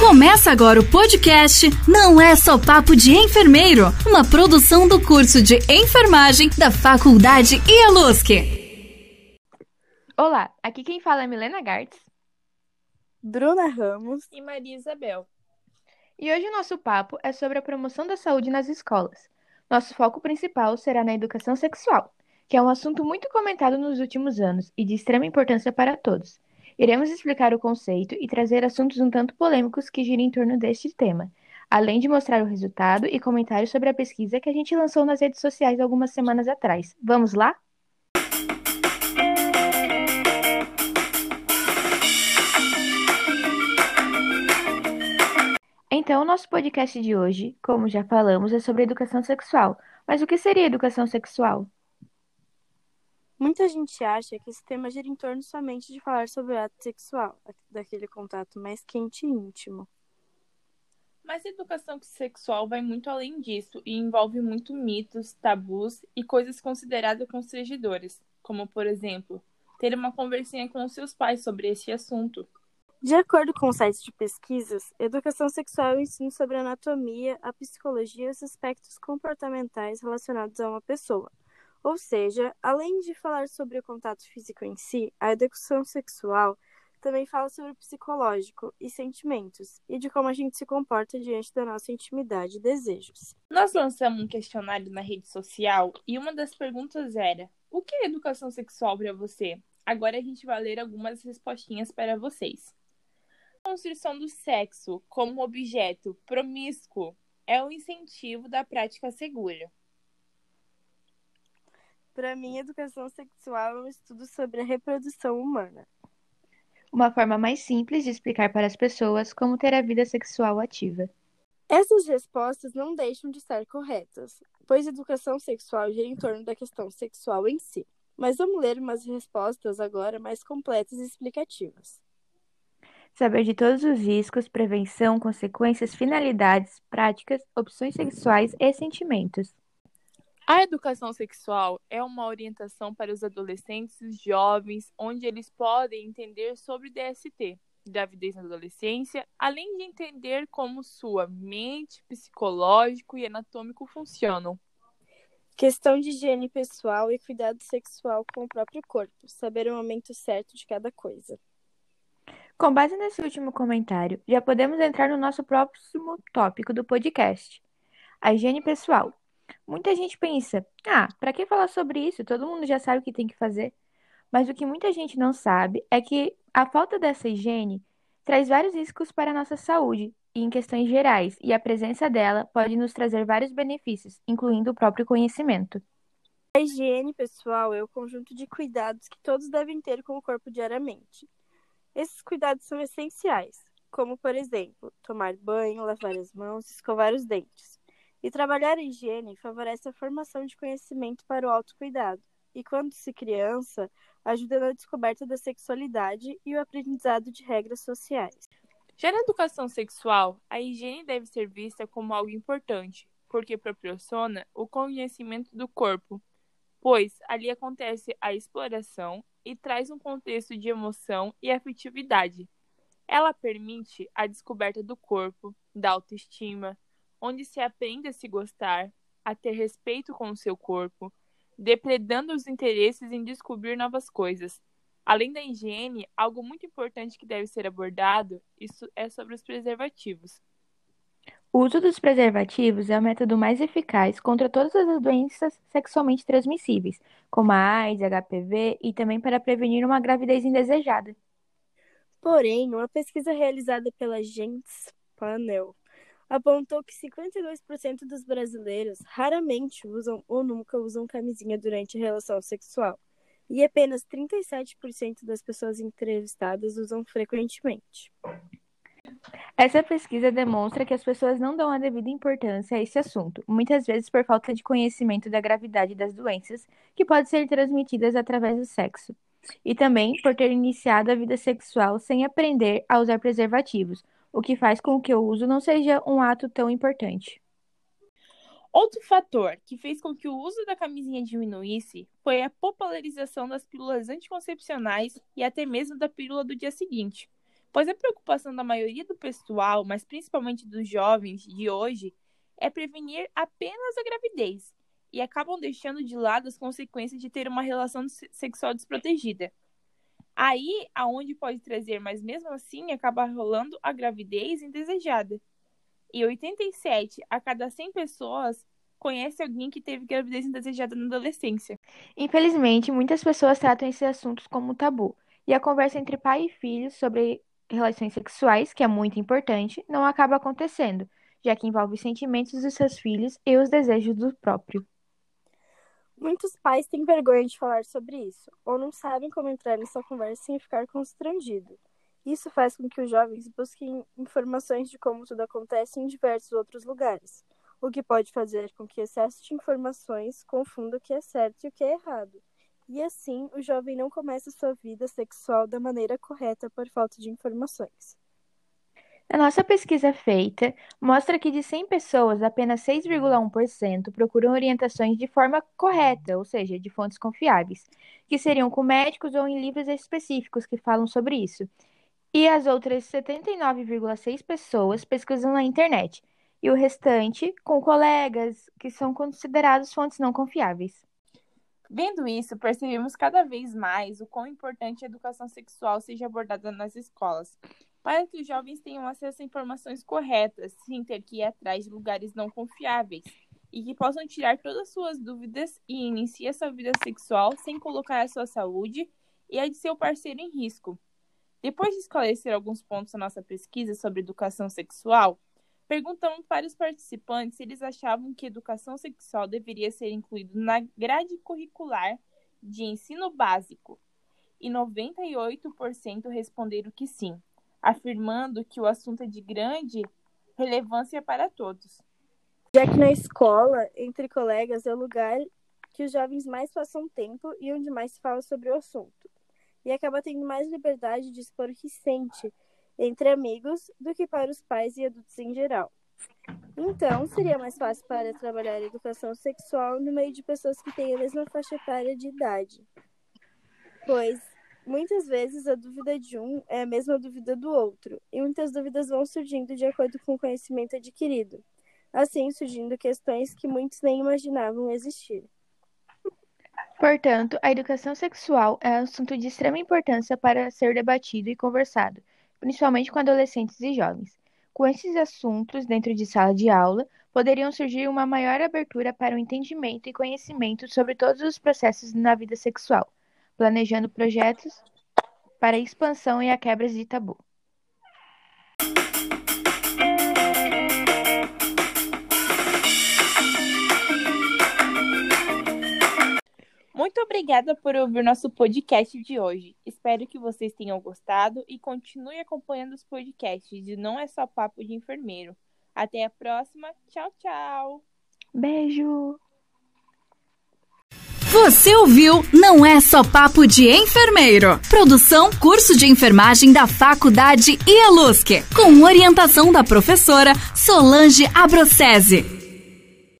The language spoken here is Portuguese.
Começa agora o podcast Não é só papo de enfermeiro, uma produção do curso de enfermagem da Faculdade IALUSC. Olá, aqui quem fala é Milena Gartz, Bruna Ramos e Maria Isabel. E hoje o nosso papo é sobre a promoção da saúde nas escolas. Nosso foco principal será na educação sexual, que é um assunto muito comentado nos últimos anos e de extrema importância para todos. Iremos explicar o conceito e trazer assuntos um tanto polêmicos que giram em torno deste tema, além de mostrar o resultado e comentários sobre a pesquisa que a gente lançou nas redes sociais algumas semanas atrás. Vamos lá? Então, nosso podcast de hoje, como já falamos, é sobre educação sexual. Mas o que seria educação sexual? Muita gente acha que esse tema gira em torno somente de falar sobre o ato sexual, daquele contato mais quente e íntimo. Mas a educação sexual vai muito além disso e envolve muito mitos, tabus e coisas consideradas constrangedoras, como, por exemplo, ter uma conversinha com seus pais sobre este assunto. De acordo com sites de pesquisas, educação sexual é o ensino sobre a anatomia, a psicologia e os aspectos comportamentais relacionados a uma pessoa ou seja, além de falar sobre o contato físico em si, a educação sexual também fala sobre o psicológico e sentimentos, e de como a gente se comporta diante da nossa intimidade e desejos. Nós lançamos um questionário na rede social e uma das perguntas era: O que é educação sexual para você? Agora a gente vai ler algumas respostinhas para vocês. A construção do sexo como objeto promíscuo é o incentivo da prática segura. Para mim, educação sexual é um estudo sobre a reprodução humana. Uma forma mais simples de explicar para as pessoas como ter a vida sexual ativa. Essas respostas não deixam de estar corretas, pois educação sexual gira em torno da questão sexual em si. Mas vamos ler umas respostas agora mais completas e explicativas. Saber de todos os riscos, prevenção, consequências, finalidades, práticas, opções sexuais e sentimentos. A educação sexual é uma orientação para os adolescentes e jovens, onde eles podem entender sobre DST, gravidez na adolescência, além de entender como sua mente, psicológico e anatômico funcionam. Questão de higiene pessoal e cuidado sexual com o próprio corpo, saber o momento certo de cada coisa. Com base nesse último comentário, já podemos entrar no nosso próximo tópico do podcast: a higiene pessoal. Muita gente pensa: ah, para que falar sobre isso? Todo mundo já sabe o que tem que fazer. Mas o que muita gente não sabe é que a falta dessa higiene traz vários riscos para a nossa saúde e em questões gerais, e a presença dela pode nos trazer vários benefícios, incluindo o próprio conhecimento. A higiene pessoal é o conjunto de cuidados que todos devem ter com o corpo diariamente. Esses cuidados são essenciais, como, por exemplo, tomar banho, lavar as mãos, escovar os dentes. E trabalhar a higiene favorece a formação de conhecimento para o autocuidado. E quando se criança, ajuda na descoberta da sexualidade e o aprendizado de regras sociais. Já na educação sexual, a higiene deve ser vista como algo importante, porque proporciona o conhecimento do corpo, pois ali acontece a exploração e traz um contexto de emoção e afetividade. Ela permite a descoberta do corpo, da autoestima, onde se aprende a se gostar, a ter respeito com o seu corpo, depredando os interesses em descobrir novas coisas. Além da higiene, algo muito importante que deve ser abordado isso é sobre os preservativos. O uso dos preservativos é o método mais eficaz contra todas as doenças sexualmente transmissíveis, como a AIDS, HPV e também para prevenir uma gravidez indesejada. Porém, uma pesquisa realizada pela Gentes Panel apontou que 52% dos brasileiros raramente usam ou nunca usam camisinha durante relação sexual, e apenas 37% das pessoas entrevistadas usam frequentemente. Essa pesquisa demonstra que as pessoas não dão a devida importância a esse assunto, muitas vezes por falta de conhecimento da gravidade das doenças que podem ser transmitidas através do sexo, e também por ter iniciado a vida sexual sem aprender a usar preservativos, o que faz com que o uso não seja um ato tão importante. Outro fator que fez com que o uso da camisinha diminuísse foi a popularização das pílulas anticoncepcionais e até mesmo da pílula do dia seguinte, pois a preocupação da maioria do pessoal, mas principalmente dos jovens de hoje, é prevenir apenas a gravidez e acabam deixando de lado as consequências de ter uma relação sexual desprotegida. Aí, aonde pode trazer, mas mesmo assim acaba rolando a gravidez indesejada. E 87 a cada 100 pessoas conhece alguém que teve gravidez indesejada na adolescência. Infelizmente, muitas pessoas tratam esses assuntos como tabu, e a conversa entre pai e filho sobre relações sexuais, que é muito importante, não acaba acontecendo, já que envolve os sentimentos dos seus filhos e os desejos do próprio. Muitos pais têm vergonha de falar sobre isso, ou não sabem como entrar nessa conversa sem ficar constrangido. Isso faz com que os jovens busquem informações de como tudo acontece em diversos outros lugares, o que pode fazer com que excesso de informações confunda o que é certo e o que é errado. E assim, o jovem não começa sua vida sexual da maneira correta por falta de informações. A nossa pesquisa feita mostra que de 100 pessoas, apenas 6,1% procuram orientações de forma correta, ou seja, de fontes confiáveis, que seriam com médicos ou em livros específicos que falam sobre isso. E as outras 79,6 pessoas pesquisam na internet, e o restante com colegas que são considerados fontes não confiáveis. Vendo isso, percebemos cada vez mais o quão importante a educação sexual seja abordada nas escolas, para que os jovens tenham acesso a informações corretas, sem ter que ir atrás de lugares não confiáveis, e que possam tirar todas as suas dúvidas e iniciar sua vida sexual sem colocar a sua saúde e a de seu parceiro em risco. Depois de esclarecer alguns pontos da nossa pesquisa sobre educação sexual, perguntamos para os participantes se eles achavam que educação sexual deveria ser incluído na grade curricular de ensino básico, e 98% responderam que sim afirmando que o assunto é de grande relevância para todos. Já que na escola, entre colegas, é o lugar que os jovens mais passam tempo e onde mais se fala sobre o assunto. E acaba tendo mais liberdade de expor o que sente entre amigos do que para os pais e adultos em geral. Então, seria mais fácil para trabalhar a educação sexual no meio de pessoas que têm a mesma faixa etária de idade. Pois Muitas vezes a dúvida de um é a mesma dúvida do outro, e muitas dúvidas vão surgindo de acordo com o conhecimento adquirido, assim surgindo questões que muitos nem imaginavam existir. Portanto, a educação sexual é um assunto de extrema importância para ser debatido e conversado, principalmente com adolescentes e jovens. Com esses assuntos dentro de sala de aula, poderiam surgir uma maior abertura para o entendimento e conhecimento sobre todos os processos na vida sexual planejando projetos para a expansão e a quebra de tabu. Obrigada por ouvir nosso podcast de hoje. Espero que vocês tenham gostado e continue acompanhando os podcasts de Não é Só Papo de Enfermeiro. Até a próxima. Tchau, tchau. Beijo. Você ouviu Não é só papo de enfermeiro. Produção curso de enfermagem da Faculdade IELUSC, com orientação da professora Solange Abrocese.